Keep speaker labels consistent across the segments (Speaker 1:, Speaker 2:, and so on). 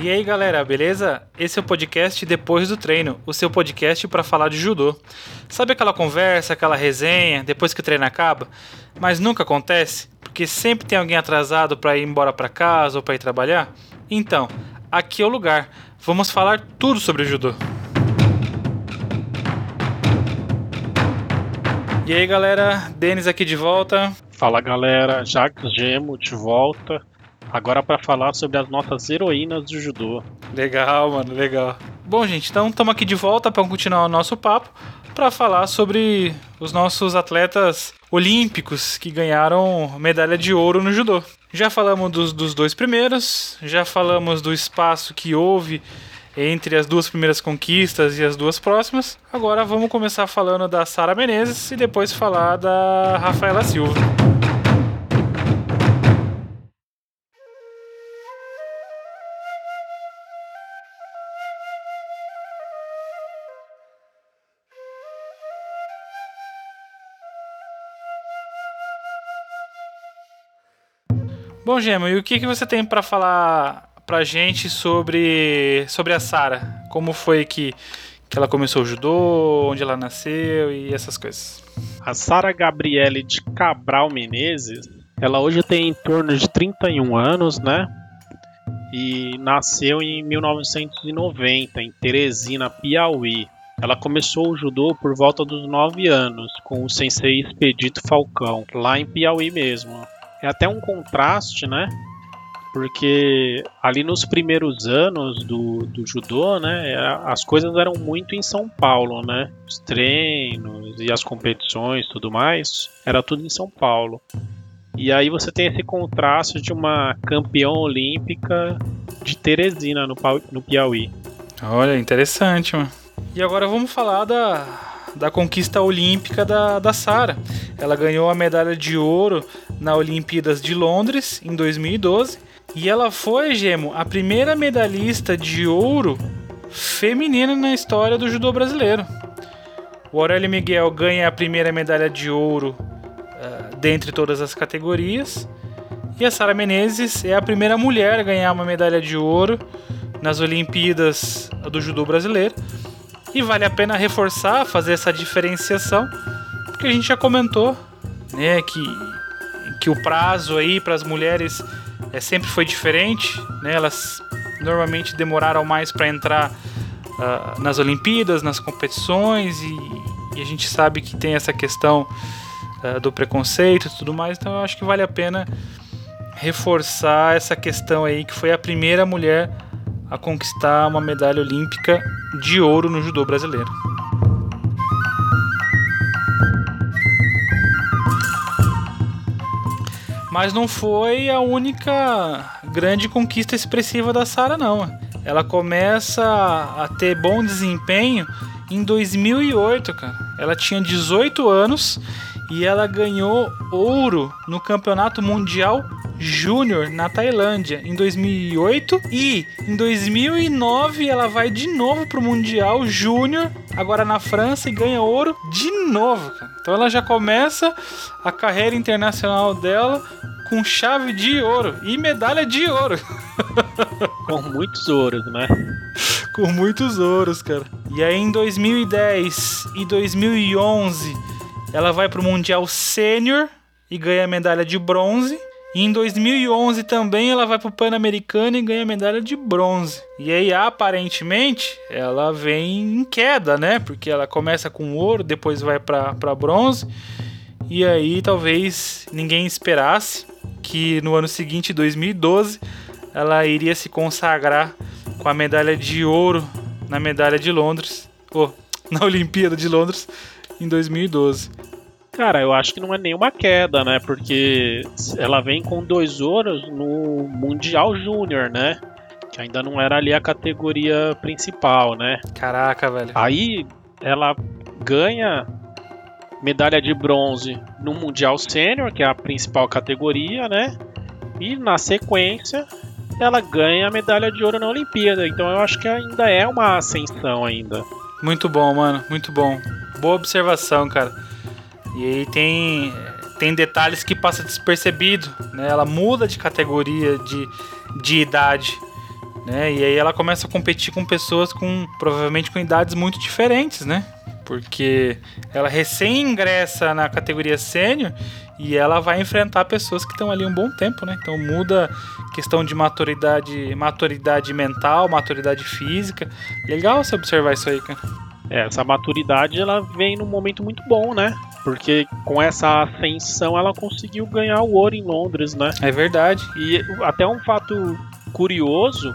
Speaker 1: E aí galera, beleza? Esse é o podcast Depois do Treino, o seu podcast para falar de judô. Sabe aquela conversa, aquela resenha depois que o treino acaba? Mas nunca acontece, porque sempre tem alguém atrasado para ir embora para casa ou para ir trabalhar? Então, aqui é o lugar. Vamos falar tudo sobre o judô. E aí galera, Denis aqui de volta.
Speaker 2: Fala galera, Jacques Gemo de volta. Agora para falar sobre as nossas heroínas do judô.
Speaker 1: Legal, mano, legal. Bom, gente, então estamos aqui de volta para continuar o nosso papo para falar sobre os nossos atletas olímpicos que ganharam medalha de ouro no judô. Já falamos dos, dos dois primeiros, já falamos do espaço que houve entre as duas primeiras conquistas e as duas próximas. Agora vamos começar falando da Sara Menezes e depois falar da Rafaela Silva. Bom, Gema, e o que, que você tem para falar pra gente sobre, sobre a Sara? Como foi que, que ela começou o judô, onde ela nasceu e essas coisas?
Speaker 2: A Sara Gabriele de Cabral Menezes, ela hoje tem em torno de 31 anos, né? E nasceu em 1990, em Teresina, Piauí. Ela começou o judô por volta dos 9 anos, com o sensei Expedito Falcão, lá em Piauí mesmo é até um contraste, né? Porque ali nos primeiros anos do, do judô, né, as coisas eram muito em São Paulo, né? Os treinos e as competições, tudo mais, era tudo em São Paulo. E aí você tem esse contraste de uma campeã olímpica de Teresina no, no Piauí.
Speaker 1: Olha, interessante, mano. E agora vamos falar da, da conquista olímpica da, da Sara. Ela ganhou a medalha de ouro na Olimpíadas de Londres em 2012 e ela foi, Gemo, a primeira medalhista de ouro feminina na história do judô brasileiro. O Aurélio Miguel ganha a primeira medalha de ouro uh, dentre todas as categorias. E a Sara Menezes é a primeira mulher a ganhar uma medalha de ouro nas Olimpíadas do judô brasileiro. E vale a pena reforçar, fazer essa diferenciação, porque a gente já comentou, né, que que o prazo aí para as mulheres é, sempre foi diferente, né? Elas normalmente demoraram mais para entrar uh, nas Olimpíadas, nas competições e, e, a gente sabe que tem essa questão uh, do preconceito e tudo mais. Então eu acho que vale a pena reforçar essa questão aí que foi a primeira mulher a conquistar uma medalha olímpica de ouro no judô brasileiro. Mas não foi a única grande conquista expressiva da Sara, não. Ela começa a ter bom desempenho em 2008, cara. Ela tinha 18 anos e ela ganhou ouro no Campeonato Mundial Júnior na Tailândia em 2008 e em 2009 ela vai de novo pro Mundial Júnior agora na França e ganha ouro de novo, cara. Então ela já começa a carreira internacional dela com chave de ouro e medalha de ouro.
Speaker 2: com muitos ouros, né?
Speaker 1: com muitos ouros, cara. E aí em 2010 e 2011 ela vai pro Mundial Sênior e ganha medalha de bronze. E em 2011 também ela vai pro Pan-Americano e ganha medalha de bronze. E aí aparentemente ela vem em queda, né? Porque ela começa com ouro, depois vai para bronze. E aí talvez ninguém esperasse que no ano seguinte, 2012, ela iria se consagrar com a medalha de ouro na medalha de Londres, ou na Olimpíada de Londres em 2012.
Speaker 2: Cara, eu acho que não é nenhuma queda, né? Porque ela vem com dois ouros no Mundial Júnior, né? Que ainda não era ali a categoria principal, né?
Speaker 1: Caraca, velho.
Speaker 2: Aí ela ganha medalha de bronze no Mundial Sênior, que é a principal categoria, né? E na sequência ela ganha a medalha de ouro na Olimpíada. Então eu acho que ainda é uma ascensão ainda.
Speaker 1: Muito bom, mano, muito bom. Boa observação, cara. E aí tem, tem detalhes que passa despercebido, né? Ela muda de categoria de, de idade. né? E aí ela começa a competir com pessoas com provavelmente com idades muito diferentes, né? Porque ela recém ingressa na categoria sênior e ela vai enfrentar pessoas que estão ali um bom tempo, né? Então muda questão de maturidade, maturidade mental, maturidade física. Legal você observar isso aí, cara.
Speaker 2: É, essa maturidade ela vem num momento muito bom, né? Porque com essa ascensão ela conseguiu ganhar o ouro em Londres, né?
Speaker 1: É verdade.
Speaker 2: E até um fato curioso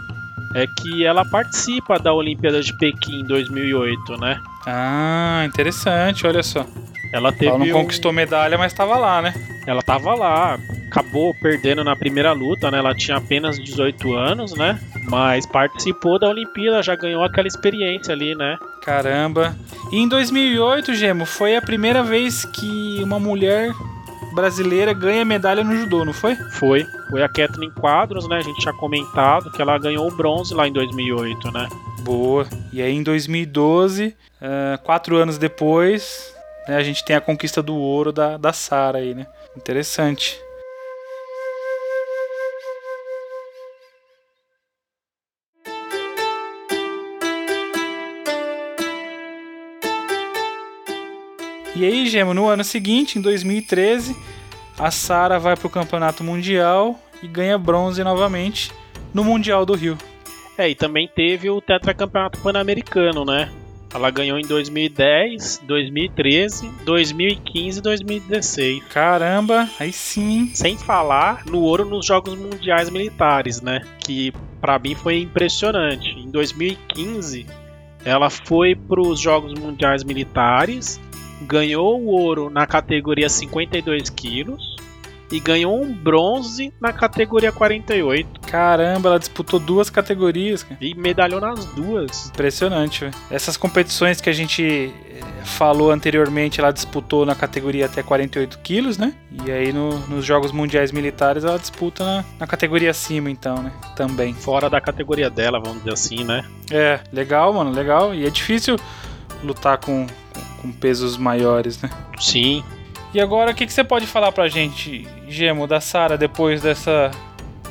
Speaker 2: é que ela participa da Olimpíada de Pequim em 2008, né?
Speaker 1: Ah, interessante, olha só.
Speaker 2: Ela teve
Speaker 1: Ela não
Speaker 2: um-
Speaker 1: conquistou medalha, mas estava lá, né?
Speaker 2: Ela tava lá, acabou perdendo na primeira luta, né? Ela tinha apenas 18 anos, né? Mas participou da Olimpíada, já ganhou aquela experiência ali, né?
Speaker 1: Caramba. E em 2008, Gemo, foi a primeira vez que uma mulher brasileira ganha medalha no judô, não foi?
Speaker 2: Foi. Foi a Kathleen Quadros, né? A gente tinha comentado que ela ganhou o bronze lá em 2008, né?
Speaker 1: Boa. E aí em 2012, ah, quatro anos depois, né, a gente tem a conquista do ouro da, da Sara aí, né? Interessante. E aí, Gemo, no ano seguinte, em 2013, a Sara vai pro Campeonato Mundial e ganha bronze novamente no Mundial do Rio.
Speaker 2: É, e também teve o tetracampeonato pan-americano, né? Ela ganhou em 2010, 2013, 2015 e 2016.
Speaker 1: Caramba, aí sim.
Speaker 2: Sem falar no ouro nos Jogos Mundiais Militares, né? Que pra mim foi impressionante. Em 2015, ela foi para os Jogos Mundiais Militares, ganhou o ouro na categoria 52 quilos e ganhou um bronze na categoria 48
Speaker 1: Caramba, ela disputou duas categorias, cara.
Speaker 2: e medalhou nas duas.
Speaker 1: Impressionante, velho. Essas competições que a gente eh, falou anteriormente, ela disputou na categoria até 48 quilos, né? E aí no- nos Jogos Mundiais Militares ela disputa na, na categoria acima, então, né? Também.
Speaker 2: Fora da categoria dela, vamos dizer assim, né?
Speaker 1: É, legal, mano, legal. E é difícil lutar com, com, pesos maiores, né?
Speaker 2: Sim.
Speaker 1: E agora, o que, que você pode falar pra gente, Gemo, da Sara, depois dessa,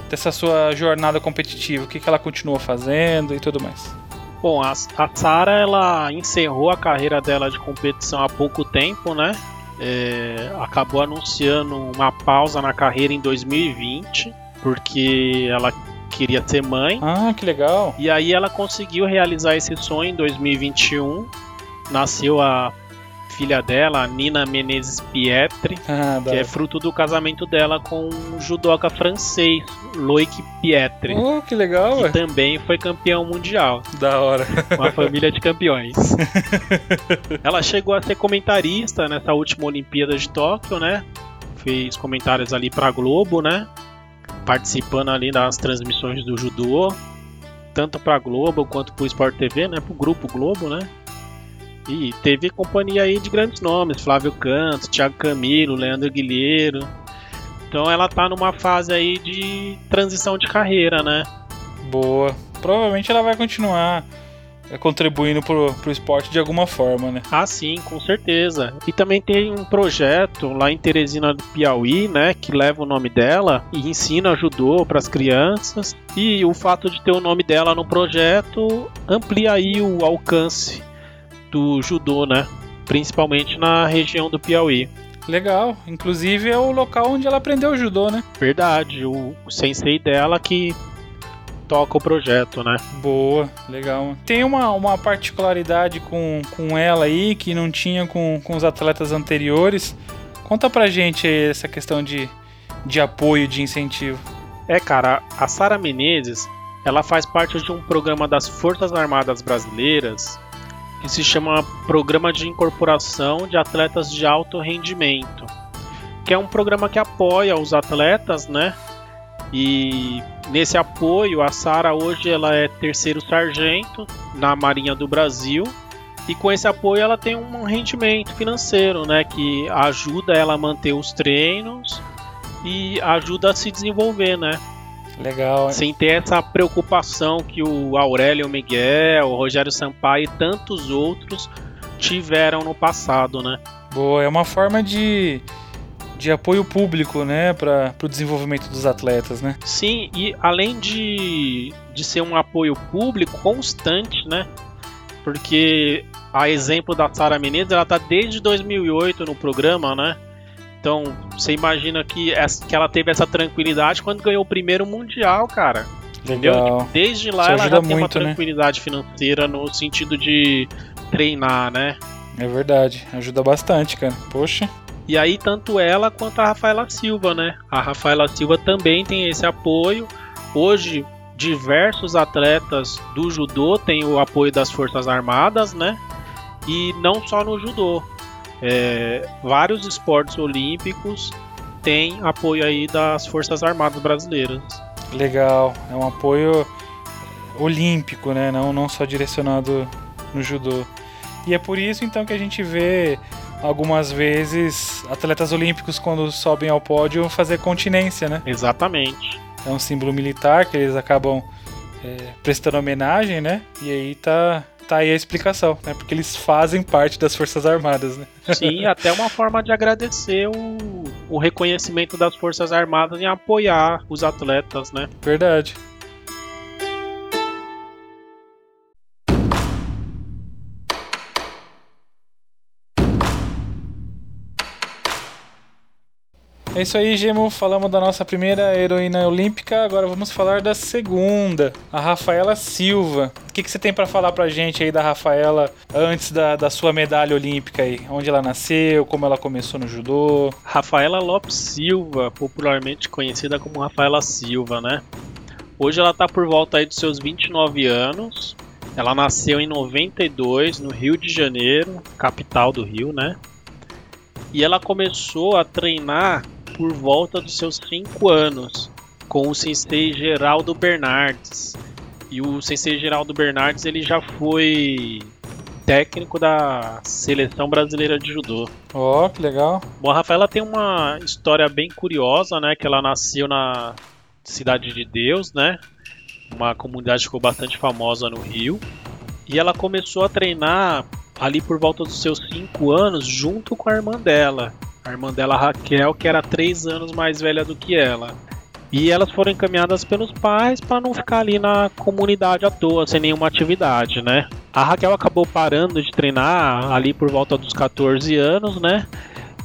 Speaker 1: dessa sua jornada competitiva? O que, que ela continua fazendo e tudo mais?
Speaker 2: Bom, a, a Sara ela encerrou a carreira dela de competição há pouco tempo, né? É, acabou anunciando uma pausa na carreira em 2020, porque ela queria ser mãe.
Speaker 1: Ah, que legal.
Speaker 2: E aí ela conseguiu realizar esse sonho em 2021. Nasceu a filha dela, a Nina Menezes Pietri,
Speaker 1: Ah,
Speaker 2: que é fruto do casamento dela com um judoca francês, Loic Pietri.
Speaker 1: Oh, que legal,
Speaker 2: Que
Speaker 1: ué.
Speaker 2: também foi campeão mundial.
Speaker 1: Da hora.
Speaker 2: Uma família de campeões. Ela chegou a ser comentarista nessa última Olimpíada de Tóquio, né? Fez comentários ali pra Globo, né? Participando ali das transmissões do judô, tanto pra Globo quanto pro Sport TV, né? Pro grupo Globo, né? E teve companhia aí de grandes nomes, Flávio Cantos, Thiago Camilo, Leandro Guilheiro. Então ela tá numa fase aí de transição de carreira, né?
Speaker 1: Boa. Provavelmente ela vai continuar é, contribuindo pro, pro esporte de alguma forma, né?
Speaker 2: Ah, sim, com certeza. E também tem um projeto lá em Teresina do Piauí, né, que leva o nome dela e ensina judô para as crianças. E o fato de ter o nome dela no projeto amplia aí o alcance do judô, né? Principalmente na região do Piauí.
Speaker 1: Legal. Inclusive é o local onde ela aprendeu judô, né?
Speaker 2: Verdade, o, o sensei dela que toca o projeto, né?
Speaker 1: Boa, legal. Tem uma, uma particularidade com, com ela aí que não tinha com, com os atletas anteriores. Conta pra gente essa questão de, de apoio, de incentivo.
Speaker 2: É, cara, a Sara Menezes, ela faz parte de um programa das Forças Armadas Brasileiras que se chama Programa de Incorporação de Atletas de Alto Rendimento, que é um programa que apoia os atletas, né? E nesse apoio, a Sara hoje ela é terceiro sargento na Marinha do Brasil. E com esse apoio ela tem um rendimento financeiro, né, que ajuda ela a manter os treinos e ajuda a se desenvolver, né?
Speaker 1: Legal, hein?
Speaker 2: Sem ter essa preocupação que o Aurélio Miguel, o Rogério Sampaio e tantos outros tiveram no passado, né?
Speaker 1: Boa, é uma forma de, de apoio público, né, para o desenvolvimento dos atletas, né?
Speaker 2: Sim, e além de, de ser um apoio público constante, né? Porque a exemplo da Sara Menezes, ela tá desde 2008 no programa, né? Então, você imagina que, essa, que ela teve essa tranquilidade quando ganhou o primeiro mundial, cara. Entendeu? Tipo, desde lá ela já tem uma né? tranquilidade né? financeira no sentido de treinar, né?
Speaker 1: É verdade, ajuda bastante, cara. Poxa.
Speaker 2: E aí, tanto ela quanto a Rafaela Silva, né? A Rafaela Silva também tem esse apoio. Hoje, diversos atletas do judô têm o apoio das Forças Armadas, né? E não só no judô. É, vários esportes olímpicos têm apoio aí das Forças Armadas brasileiras.
Speaker 1: Legal, é um apoio olímpico, né? Não, não só direcionado no judô. E é por isso então que a gente vê algumas vezes atletas olímpicos quando sobem ao pódio fazer continência, né?
Speaker 2: Exatamente.
Speaker 1: É um símbolo militar que eles acabam é, prestando homenagem, né? E aí tá, tá aí a explicação, né? Porque eles fazem parte das Forças Armadas, né?
Speaker 2: Sim, até uma forma de agradecer o, o reconhecimento das Forças Armadas em apoiar os atletas, né?
Speaker 1: Verdade. É isso aí, Gemo. Falamos da nossa primeira heroína olímpica. Agora vamos falar da segunda, a Rafaela Silva. O que, que você tem para falar pra gente aí da Rafaela antes da, da sua medalha olímpica aí? Onde ela nasceu, como ela começou no judô?
Speaker 2: Rafaela Lopes Silva, popularmente conhecida como Rafaela Silva, né? Hoje ela tá por volta aí dos seus 29 anos. Ela nasceu em 92 no Rio de Janeiro, capital do Rio, né? E ela começou a treinar por volta dos seus 5 anos com o sensei Geraldo Bernardes. E o sensei Geraldo Bernardes ele já foi técnico da seleção brasileira de judô.
Speaker 1: Ó, oh, que legal.
Speaker 2: Bom, a Rafaela tem uma história bem curiosa, né? Que ela nasceu na Cidade de Deus, né? Uma comunidade que ficou bastante famosa no Rio. E ela começou a treinar ali por volta dos seus 5 anos junto com a irmã dela, a irmã dela Raquel, que era três anos mais velha do que ela. E elas foram encaminhadas pelos pais para não ficar ali na comunidade à toa, sem nenhuma atividade, né? A Raquel acabou parando de treinar ali por volta dos 14 anos, né?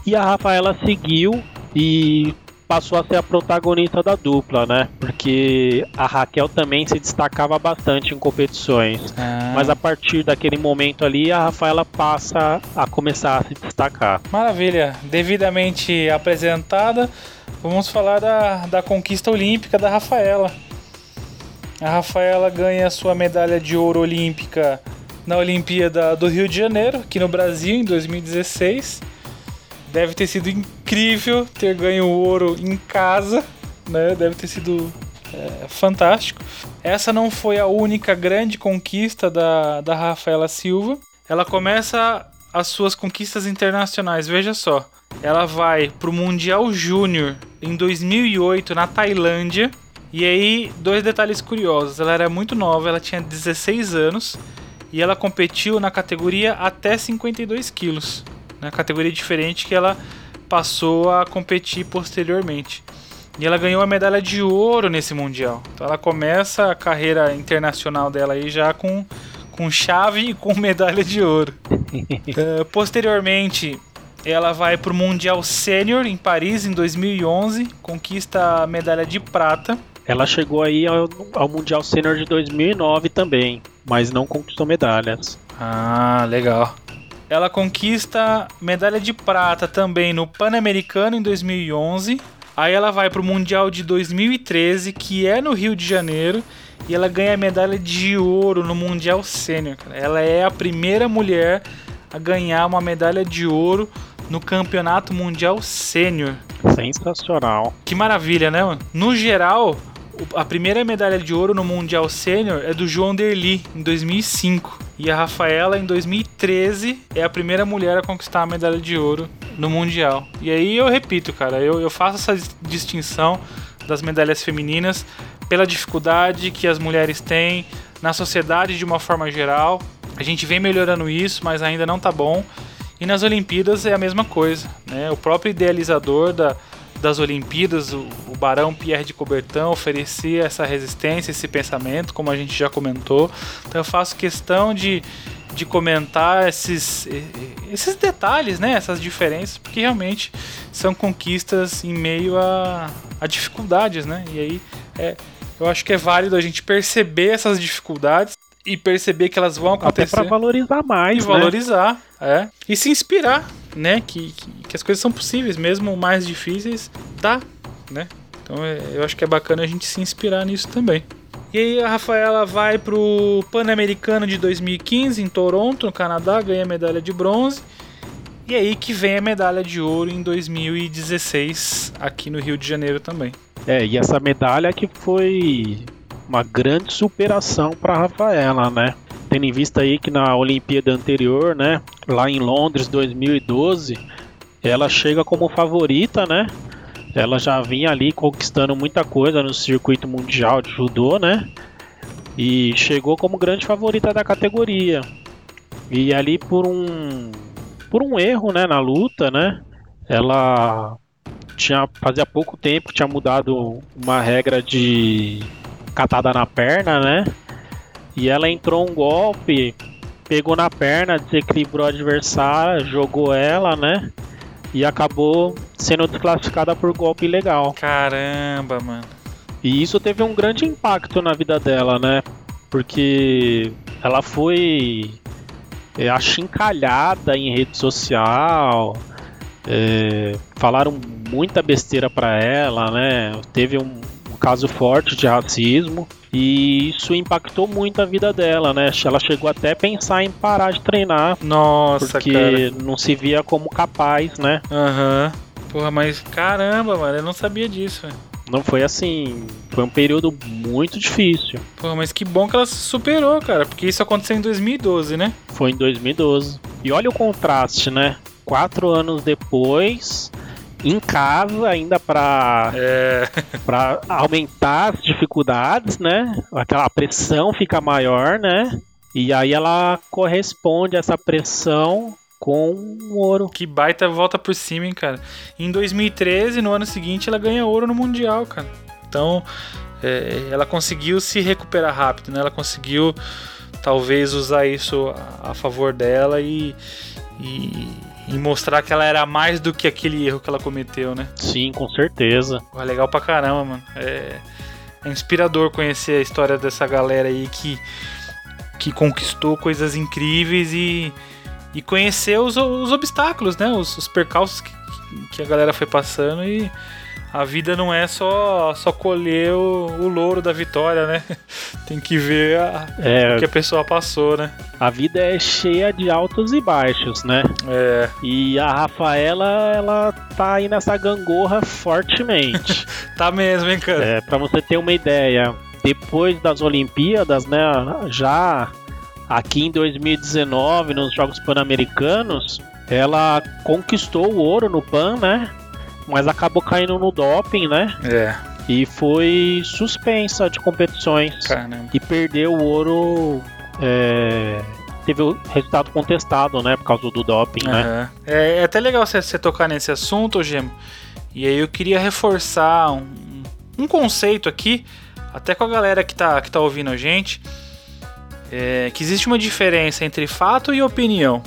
Speaker 2: E a Rafaela seguiu e passou a ser a protagonista da dupla, né? Porque a Raquel também se destacava bastante em competições. Ah. Mas a partir daquele momento ali, a Rafaela passa a começar a se destacar.
Speaker 1: Maravilha. Devidamente apresentada, vamos falar da, da conquista olímpica da Rafaela. A Rafaela ganha sua medalha de ouro olímpica na Olimpíada do Rio de Janeiro, aqui no Brasil, em 2016 Deve ter sido incrível ter ganho ouro em casa, né? Deve ter sido é, fantástico. Essa não foi a única grande conquista da, da Rafaela Silva. Ela começa as suas conquistas internacionais, veja só. Ela vai para o Mundial Júnior em 2008 na Tailândia. E aí, dois detalhes curiosos. Ela era muito nova, ela tinha 16 anos e ela competiu na categoria até 52 quilos na categoria diferente que ela passou a competir posteriormente. E ela ganhou a medalha de ouro nesse mundial. Então ela começa a carreira internacional dela aí já com, com chave e com medalha de ouro. uh, posteriormente, ela vai para o Mundial Sênior em Paris em 2011, conquista a medalha de prata.
Speaker 2: Ela chegou aí ao, ao Mundial Sênior de 2009 também, mas não conquistou medalhas.
Speaker 1: Ah, legal. Ela conquista medalha de prata também no Pan-Americano em 2011. Aí ela vai para o Mundial de 2013, que é no Rio de Janeiro, e ela ganha a medalha de ouro no Mundial Sênior. Ela é a primeira mulher a ganhar uma medalha de ouro no Campeonato Mundial Sênior.
Speaker 2: Sensacional.
Speaker 1: Que maravilha, né? Mano? No geral, a primeira medalha de ouro no Mundial Sênior é do João Derli, em 2005. E a Rafaela, em 2013, é a primeira mulher a conquistar a medalha de ouro no Mundial. E aí eu repito, cara, eu, eu faço essa distinção das medalhas femininas pela dificuldade que as mulheres têm na sociedade de uma forma geral. A gente vem melhorando isso, mas ainda não tá bom. E nas Olimpíadas é a mesma coisa, né? O próprio idealizador da, das Olimpíadas, o, o, Barão Pierre de Coubertin, oferecia essa resistência, esse pensamento, como a gente já comentou. Então eu faço questão de, de comentar esses, esses detalhes, né? essas diferenças, porque realmente são conquistas em meio a, a dificuldades. Né? E aí é, eu acho que é válido a gente perceber essas dificuldades e perceber que elas vão acontecer.
Speaker 2: Até para valorizar mais.
Speaker 1: E né? valorizar, é. E se inspirar né? Que, que, que, as coisas são possíveis, mesmo mais difíceis, dá, né? Então é, eu acho que é bacana a gente se inspirar nisso também. E aí a Rafaela vai pro Pan-Americano de 2015 em Toronto, no Canadá, ganha medalha de bronze. E aí que vem a medalha de ouro em 2016 aqui no Rio de Janeiro também.
Speaker 2: É, e essa medalha que foi uma grande superação para Rafaela, né? Tendo em vista aí que na Olimpíada anterior, né, lá em Londres 2012, ela chega como favorita, né? Ela já vinha ali conquistando muita coisa no circuito mundial de judô, né? E chegou como grande favorita da categoria. E ali por um por um erro, né, na luta, né? Ela tinha fazia pouco tempo tinha mudado uma regra de catada na perna, né? E ela entrou um golpe, pegou na perna, desequilibrou o adversário, jogou ela, né? E acabou sendo desclassificada por golpe ilegal.
Speaker 1: Caramba, mano.
Speaker 2: E isso teve um grande impacto na vida dela, né? Porque ela foi é, achincalhada em rede social. É, falaram muita besteira para ela, né? Teve um caso forte de racismo. E isso impactou muito a vida dela, né? Ela chegou até a pensar em parar de treinar.
Speaker 1: Nossa,
Speaker 2: porque
Speaker 1: cara.
Speaker 2: não se via como capaz, né?
Speaker 1: Aham. Uhum. Porra, mas caramba, mano, eu não sabia disso, velho.
Speaker 2: Não foi assim. Foi um período muito difícil.
Speaker 1: Porra, mas que bom que ela se superou, cara. Porque isso aconteceu em 2012, né?
Speaker 2: Foi em 2012. E olha o contraste, né? Quatro anos depois, em casa ainda para
Speaker 1: é.
Speaker 2: para aumentar as dificuldades, né? Aquela pressão fica maior, né? E aí ela corresponde a essa pressão com ouro.
Speaker 1: Que baita volta por cima, hein, cara. Em 2013, no ano seguinte, ela ganha ouro no mundial, cara. Então, é, ela conseguiu se recuperar rápido, né? Ela conseguiu talvez usar isso a, a favor dela e, e e mostrar que ela era mais do que aquele erro que ela cometeu, né?
Speaker 2: Sim, com certeza.
Speaker 1: Pô, legal pra caramba, mano. É, é inspirador conhecer a história dessa galera aí que, que conquistou coisas incríveis e, e conhecer os, os obstáculos, né? Os, os percalços que, que a galera foi passando e a vida não é só só colher o, o louro da vitória, né? Tem que ver a, é, o que a pessoa passou, né?
Speaker 2: A vida é cheia de altos e baixos, né?
Speaker 1: É.
Speaker 2: E a Rafaela, ela tá aí nessa gangorra fortemente.
Speaker 1: tá mesmo, hein, cara?
Speaker 2: É, pra você ter uma ideia, depois das Olimpíadas, né, já aqui em 2019, nos Jogos Pan-Americanos, ela conquistou o ouro no Pan, né? Mas acabou caindo no doping, né?
Speaker 1: É.
Speaker 2: E foi suspensa de competições.
Speaker 1: Caramba.
Speaker 2: E perdeu o ouro. É, teve o resultado contestado, né? Por causa do doping, uhum. né?
Speaker 1: É, é, até legal você, você tocar nesse assunto, Gemo. E aí eu queria reforçar um, um conceito aqui, até com a galera que tá, que tá ouvindo a gente. É, que existe uma diferença entre fato e opinião.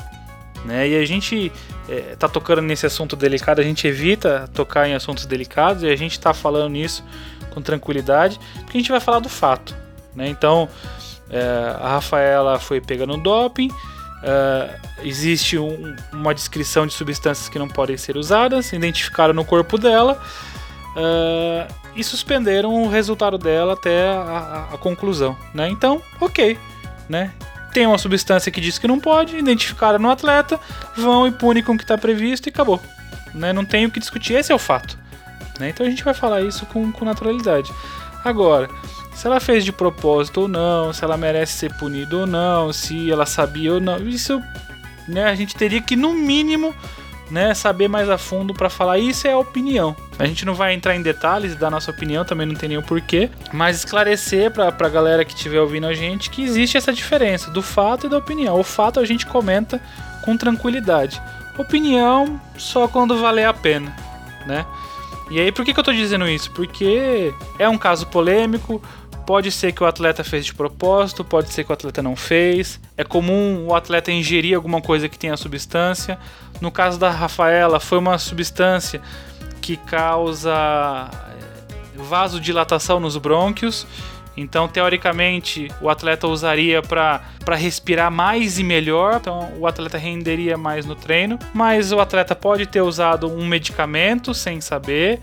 Speaker 1: Né? E a gente é, tá tocando nesse assunto delicado, a gente evita tocar em assuntos delicados e a gente tá falando nisso com tranquilidade, porque a gente vai falar do fato. Né? Então, é, a Rafaela foi pega no doping, é, existe um, uma descrição de substâncias que não podem ser usadas, identificaram no corpo dela é, e suspenderam o resultado dela até a, a, a conclusão. Né? Então, ok. Né? Tem uma substância que diz que não pode, identificaram no atleta, vão e punem com o que está previsto e acabou. Né? Não tem o que discutir, esse é o fato. Né? Então a gente vai falar isso com, com naturalidade. Agora, se ela fez de propósito ou não, se ela merece ser punida ou não, se ela sabia ou não, isso né, a gente teria que, no mínimo, né, saber mais a fundo para falar isso é a opinião. A gente não vai entrar em detalhes da nossa opinião, também não tem nenhum porquê, mas esclarecer para a galera que estiver ouvindo a gente que existe essa diferença do fato e da opinião. O fato a gente comenta com tranquilidade. opinião só quando valer a pena, né? E aí, por que, que eu tô dizendo isso? Porque é um caso polêmico, pode ser que o atleta fez de propósito, pode ser que o atleta não fez. É comum o atleta ingerir alguma coisa que tenha substância. No caso da Rafaela, foi uma substância que causa eh, vasodilatação nos brônquios. Então, teoricamente, o atleta usaria para respirar mais e melhor. Então, o atleta renderia mais no treino. Mas o atleta pode ter usado um medicamento sem saber.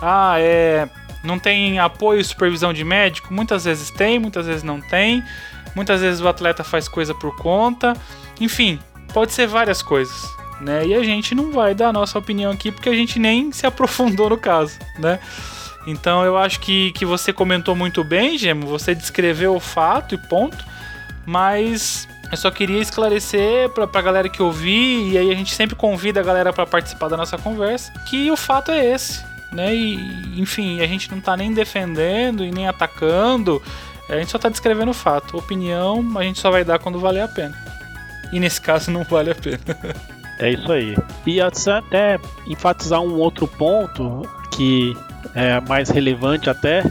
Speaker 1: Ah, é. Não tem apoio e supervisão de médico? Muitas vezes tem, muitas vezes não tem. Muitas vezes o atleta faz coisa por conta. Enfim, pode ser várias coisas. Né? E a gente não vai dar a nossa opinião aqui porque a gente nem se aprofundou no caso, né? Então eu acho que, que você comentou muito bem, Gemo. Você descreveu o fato e ponto. Mas eu só queria esclarecer pra, pra galera que ouvi, e aí a gente sempre convida a galera para participar da nossa conversa, que o fato é esse. Né? E, enfim, a gente não tá nem defendendo e nem atacando, a gente só tá descrevendo o fato. Opinião a gente só vai dar quando valer a pena. E nesse caso não vale a pena.
Speaker 2: É isso aí. E até enfatizar um outro ponto que é, mais relevante até,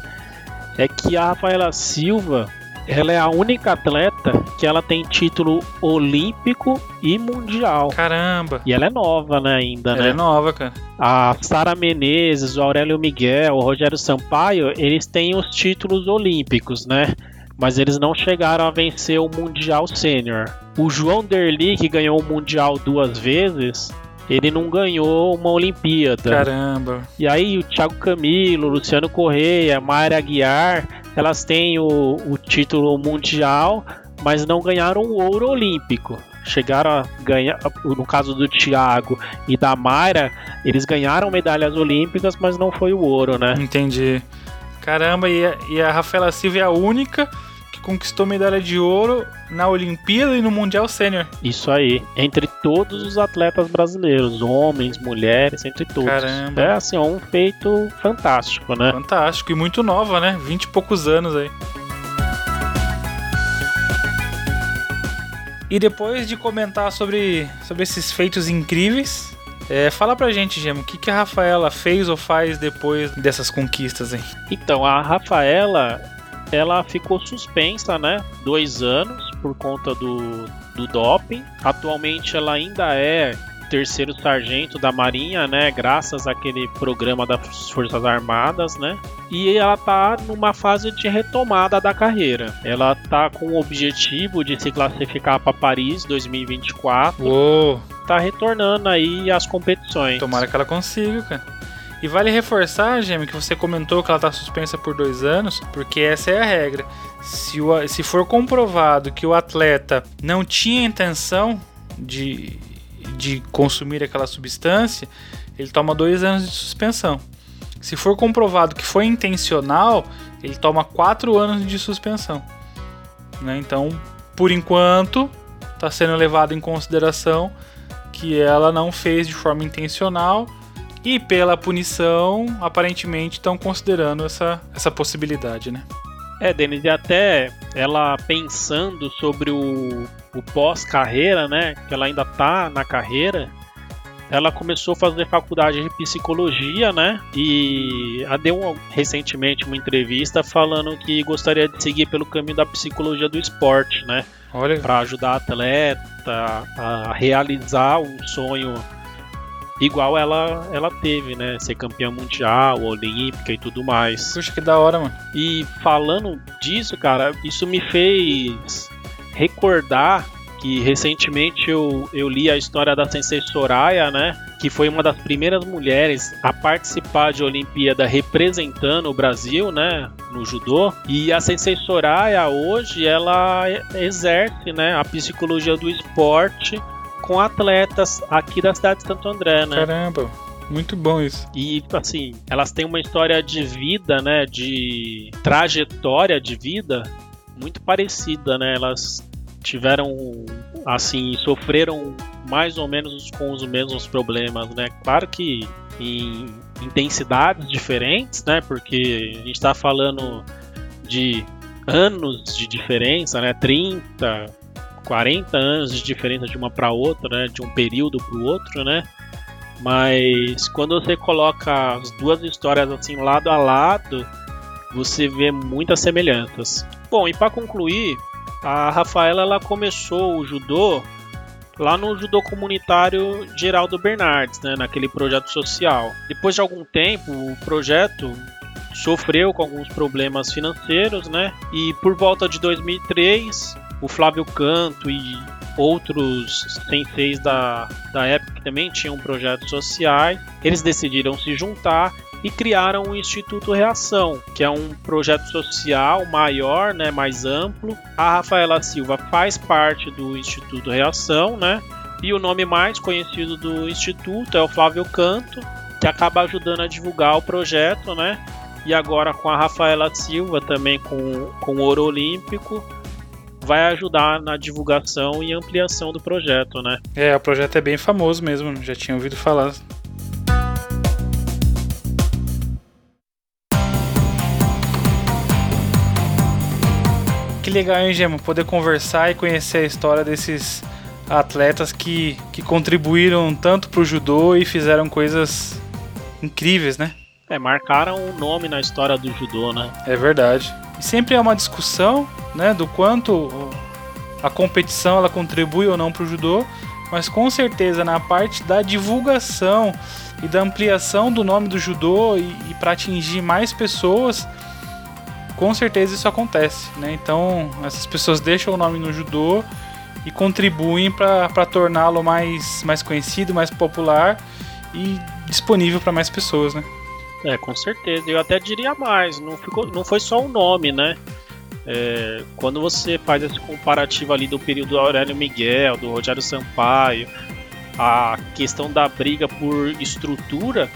Speaker 2: é que a Rafaela Silva ela é a única atleta que ela tem título olímpico e mundial.
Speaker 1: Caramba!
Speaker 2: E ela é nova, né, ainda,
Speaker 1: ela
Speaker 2: né?
Speaker 1: é nova, cara.
Speaker 2: A Sara Menezes, o Aurélio Miguel, o Rogério Sampaio, eles têm os títulos olímpicos, né? Mas eles não chegaram a vencer o Mundial Sênior. O João Derli, que ganhou o Mundial duas vezes, ele não ganhou uma Olimpíada.
Speaker 1: Caramba.
Speaker 2: E aí o Thiago Camilo, Luciano Correia, Mayra Aguiar, elas têm o, o título mundial, mas não ganharam o ouro olímpico. Chegaram a ganhar, no caso do Thiago e da Mayra, eles ganharam medalhas olímpicas, mas não foi o ouro, né?
Speaker 1: Entendi. Caramba, e a, e a Rafaela Silva é a única conquistou medalha de ouro na Olimpíada e no Mundial Sênior.
Speaker 2: Isso aí, entre todos os atletas brasileiros, homens, mulheres, entre todos.
Speaker 1: Caramba.
Speaker 2: É assim, um feito fantástico, né?
Speaker 1: Fantástico e muito nova, né? Vinte e poucos anos aí. E depois de comentar sobre, sobre esses feitos incríveis, é, fala pra gente, Gemo, o que, que a Rafaela fez ou faz depois dessas conquistas, hein?
Speaker 2: Então, a Rafaela, ela ficou suspensa, né? Dois anos por conta do, do doping. Atualmente ela ainda é terceiro sargento da Marinha, né? Graças àquele programa das Forças Armadas, né? E ela tá numa fase de retomada da carreira. Ela tá com o objetivo de se classificar para Paris 2024.
Speaker 1: Uou!
Speaker 2: Tá retornando aí às competições.
Speaker 1: Tomara que ela consiga, cara. E vale reforçar, Gêmeo, que você comentou que ela está suspensa por dois anos, porque essa é a regra. Se, o, se for comprovado que o atleta não tinha intenção de, de consumir aquela substância, ele toma dois anos de suspensão. Se for comprovado que foi intencional, ele toma quatro anos de suspensão. Né? Então, por enquanto, está sendo levado em consideração que ela não fez de forma intencional e pela punição, aparentemente estão considerando essa, essa possibilidade, né?
Speaker 2: É, Denis, e até ela pensando sobre o, o pós-carreira, né? Que ela ainda tá na carreira. Ela começou a fazer faculdade de psicologia, né? E deu recentemente uma entrevista falando que gostaria de seguir pelo caminho da psicologia do esporte, né? Para ajudar a atleta a realizar um sonho igual ela ela teve, né? Ser campeã mundial, olímpica e tudo mais.
Speaker 1: Puxa, que da hora, mano.
Speaker 2: E falando disso, cara, isso me fez recordar que recentemente eu, eu li a história da Sensei Soraya, né? Que foi uma das primeiras mulheres a participar de Olimpíada representando o Brasil, né? No judô. E a Sensei Soraya hoje ela exerce, né? A psicologia do esporte com atletas aqui da cidade de Santo André, né?
Speaker 1: Caramba, muito bom isso.
Speaker 2: E assim, elas têm uma história de vida, né? De trajetória de vida muito parecida, né? Elas tiveram, assim, sofreram mais ou menos com os mesmos problemas, né? Claro que em intensidades diferentes, né? Porque a gente está falando de anos de diferença, né? 30, 40 anos de diferença de uma para outra, né? De um período para o outro, né? Mas quando você coloca as duas histórias assim lado a lado, você vê muitas semelhanças. Bom, e para concluir, a Rafaela ela começou o judô lá no judô comunitário Geraldo Bernardes, né, naquele projeto social. Depois de algum tempo, o projeto sofreu com alguns problemas financeiros, né? E por volta de 2003, o Flávio Canto e outros senseis da, da época que também tinham projetos sociais, eles decidiram se juntar e criaram o Instituto Reação, que é um projeto social maior, né, mais amplo. A Rafaela Silva faz parte do Instituto Reação, né? E o nome mais conhecido do instituto é o Flávio Canto, que acaba ajudando a divulgar o projeto, né? E agora com a Rafaela Silva também com, com o Ouro Olímpico, vai ajudar na divulgação e ampliação do projeto, né?
Speaker 1: É, o projeto é bem famoso mesmo, já tinha ouvido falar. Que legal, hein, Gema? Poder conversar e conhecer a história desses atletas que, que contribuíram tanto pro judô e fizeram coisas incríveis, né?
Speaker 2: É, marcaram o um nome na história do judô, né?
Speaker 1: É verdade. Sempre é uma discussão, né, do quanto a competição ela contribui ou não para o judô, mas com certeza na parte da divulgação e da ampliação do nome do judô e, e para atingir mais pessoas, com certeza isso acontece, né? Então essas pessoas deixam o nome no judô e contribuem para torná-lo mais, mais conhecido, mais popular e disponível para mais pessoas, né?
Speaker 2: É, com certeza. Eu até diria mais, não, ficou, não foi só o nome, né? É, quando você faz esse comparativo ali do período do Aurélio Miguel, do Rogério Sampaio, a questão da briga por estrutura,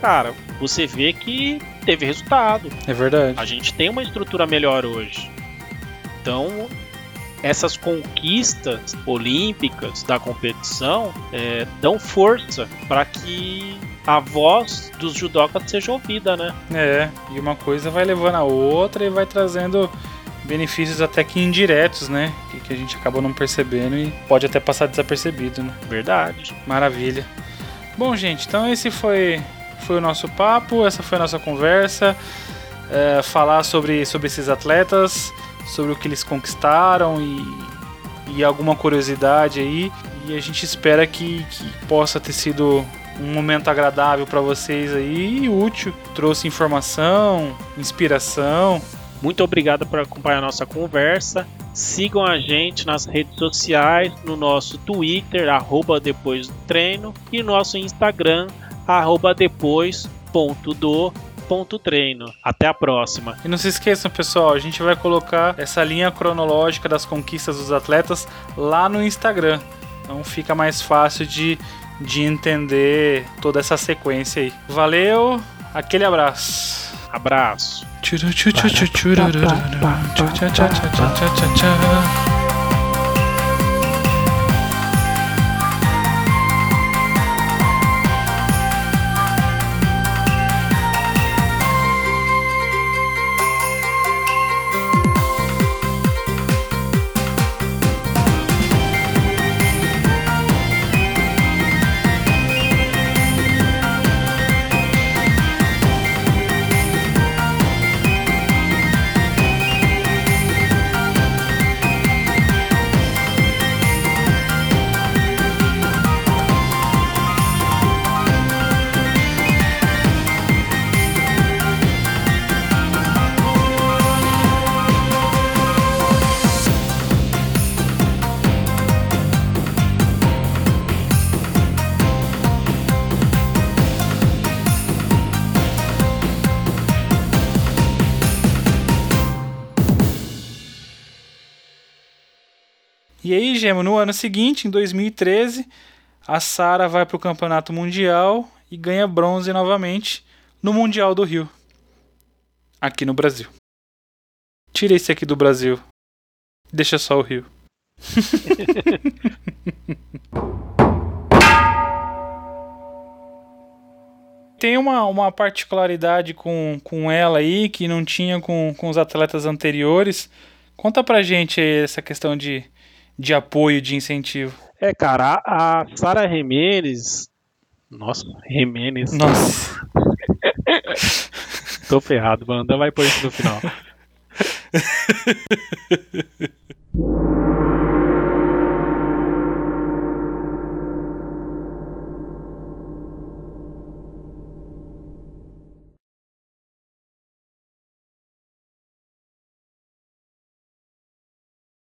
Speaker 2: cara, você vê que teve resultado.
Speaker 1: É verdade.
Speaker 2: A gente tem uma estrutura melhor hoje. Então, essas conquistas olímpicas da competição é, dão força para que a voz dos judocas seja ouvida, né?
Speaker 1: É, e uma coisa vai levando a outra e vai trazendo benefícios até que indiretos, né? Que, que a gente acaba não percebendo e pode até passar desapercebido, né?
Speaker 2: Verdade.
Speaker 1: Maravilha. Bom, gente, então esse foi, foi o nosso papo, essa foi a nossa conversa. É, falar sobre, sobre esses atletas, sobre o que eles conquistaram e, e alguma curiosidade aí. E a gente espera que, que possa ter sido um momento agradável para vocês aí e útil. Trouxe informação, inspiração.
Speaker 2: Muito obrigado por acompanhar a nossa conversa. Sigam a gente nas redes sociais, no nosso Twitter, arroba depois do treino, e nosso Instagram, arroba depois ponto do ponto treino. Até a próxima.
Speaker 1: E não se esqueçam, pessoal, a gente vai colocar essa linha cronológica das conquistas dos atletas lá no Instagram. Então fica mais fácil de de entender toda essa sequência aí. Valeu, aquele abraço.
Speaker 2: Abraço.
Speaker 1: Gemo, no ano seguinte, em 2013, a Sara vai para o Campeonato Mundial e ganha bronze novamente no Mundial do Rio, aqui no Brasil. Tira esse aqui do Brasil, deixa só o Rio. Tem uma, uma particularidade com, com ela aí que não tinha com, com os atletas anteriores. Conta pra gente essa questão de, de apoio, de incentivo.
Speaker 2: É, cara, a, a Sara Jimenez. Nossa, Jimenez.
Speaker 1: Nossa.
Speaker 2: Tô ferrado, Wanda vai pôr isso no final.